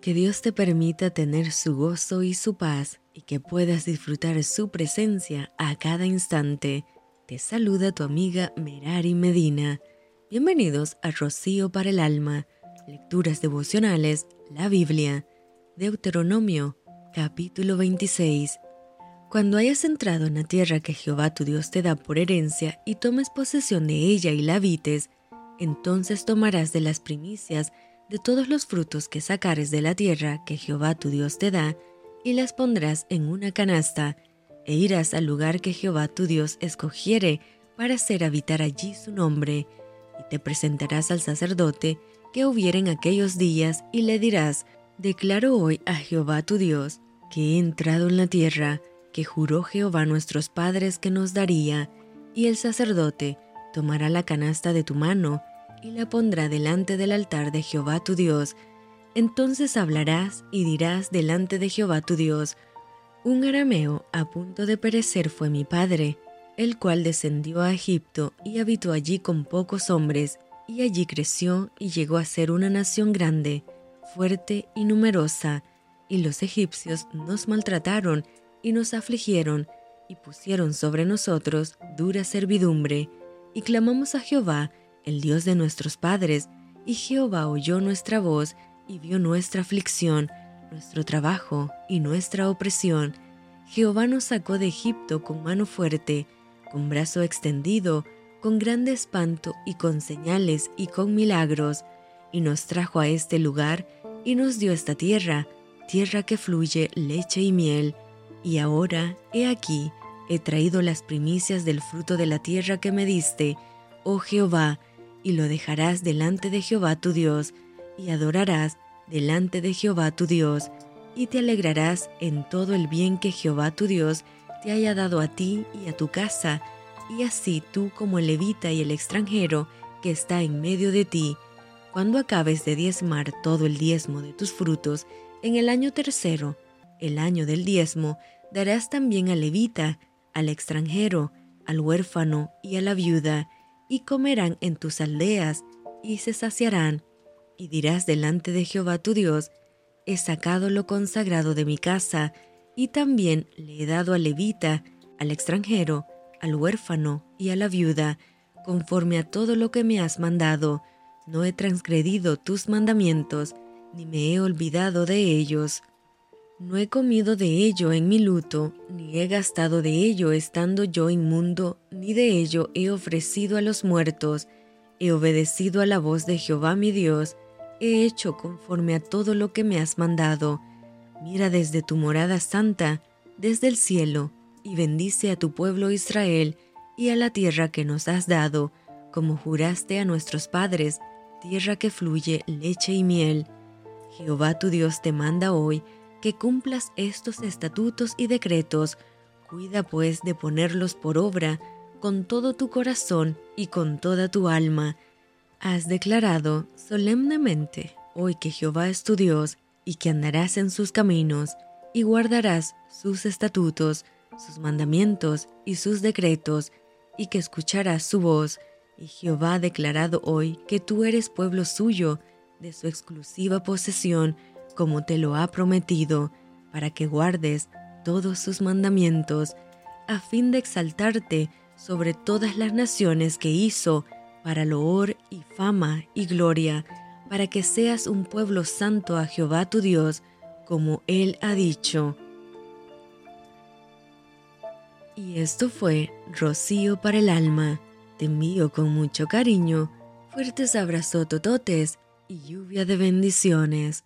Que Dios te permita tener su gozo y su paz y que puedas disfrutar su presencia a cada instante. Te saluda tu amiga Merari Medina. Bienvenidos a Rocío para el Alma, Lecturas Devocionales, la Biblia, Deuteronomio, capítulo 26. Cuando hayas entrado en la tierra que Jehová tu Dios te da por herencia y tomes posesión de ella y la habites, entonces tomarás de las primicias de todos los frutos que sacares de la tierra que Jehová tu Dios te da, y las pondrás en una canasta, e irás al lugar que Jehová tu Dios escogiere para hacer habitar allí su nombre, y te presentarás al sacerdote que hubiera en aquellos días, y le dirás, Declaro hoy a Jehová tu Dios, que he entrado en la tierra, que juró Jehová nuestros padres que nos daría, y el sacerdote tomará la canasta de tu mano, y la pondrá delante del altar de Jehová tu Dios. Entonces hablarás y dirás delante de Jehová tu Dios, un arameo a punto de perecer fue mi padre, el cual descendió a Egipto y habitó allí con pocos hombres, y allí creció y llegó a ser una nación grande, fuerte y numerosa, y los egipcios nos maltrataron y nos afligieron, y pusieron sobre nosotros dura servidumbre, y clamamos a Jehová, el Dios de nuestros padres, y Jehová oyó nuestra voz y vio nuestra aflicción, nuestro trabajo y nuestra opresión. Jehová nos sacó de Egipto con mano fuerte, con brazo extendido, con grande espanto y con señales y con milagros, y nos trajo a este lugar y nos dio esta tierra, tierra que fluye leche y miel. Y ahora, he aquí, he traído las primicias del fruto de la tierra que me diste, oh Jehová, y lo dejarás delante de Jehová tu Dios, y adorarás delante de Jehová tu Dios, y te alegrarás en todo el bien que Jehová tu Dios te haya dado a ti y a tu casa, y así tú como el levita y el extranjero que está en medio de ti, cuando acabes de diezmar todo el diezmo de tus frutos, en el año tercero, el año del diezmo, darás también al levita, al extranjero, al huérfano y a la viuda, y comerán en tus aldeas, y se saciarán, y dirás delante de Jehová tu Dios, he sacado lo consagrado de mi casa, y también le he dado al levita, al extranjero, al huérfano y a la viuda, conforme a todo lo que me has mandado, no he transgredido tus mandamientos, ni me he olvidado de ellos. No he comido de ello en mi luto, ni he gastado de ello estando yo inmundo, ni de ello he ofrecido a los muertos. He obedecido a la voz de Jehová mi Dios, he hecho conforme a todo lo que me has mandado. Mira desde tu morada santa, desde el cielo, y bendice a tu pueblo Israel y a la tierra que nos has dado, como juraste a nuestros padres, tierra que fluye leche y miel. Jehová tu Dios te manda hoy que cumplas estos estatutos y decretos, cuida pues de ponerlos por obra con todo tu corazón y con toda tu alma. Has declarado solemnemente hoy que Jehová es tu Dios y que andarás en sus caminos y guardarás sus estatutos, sus mandamientos y sus decretos, y que escucharás su voz. Y Jehová ha declarado hoy que tú eres pueblo suyo, de su exclusiva posesión, como te lo ha prometido, para que guardes todos sus mandamientos, a fin de exaltarte sobre todas las naciones que hizo, para loor y fama y gloria, para que seas un pueblo santo a Jehová tu Dios, como Él ha dicho. Y esto fue Rocío para el alma. Te envío con mucho cariño, fuertes abrazos tototes y lluvia de bendiciones.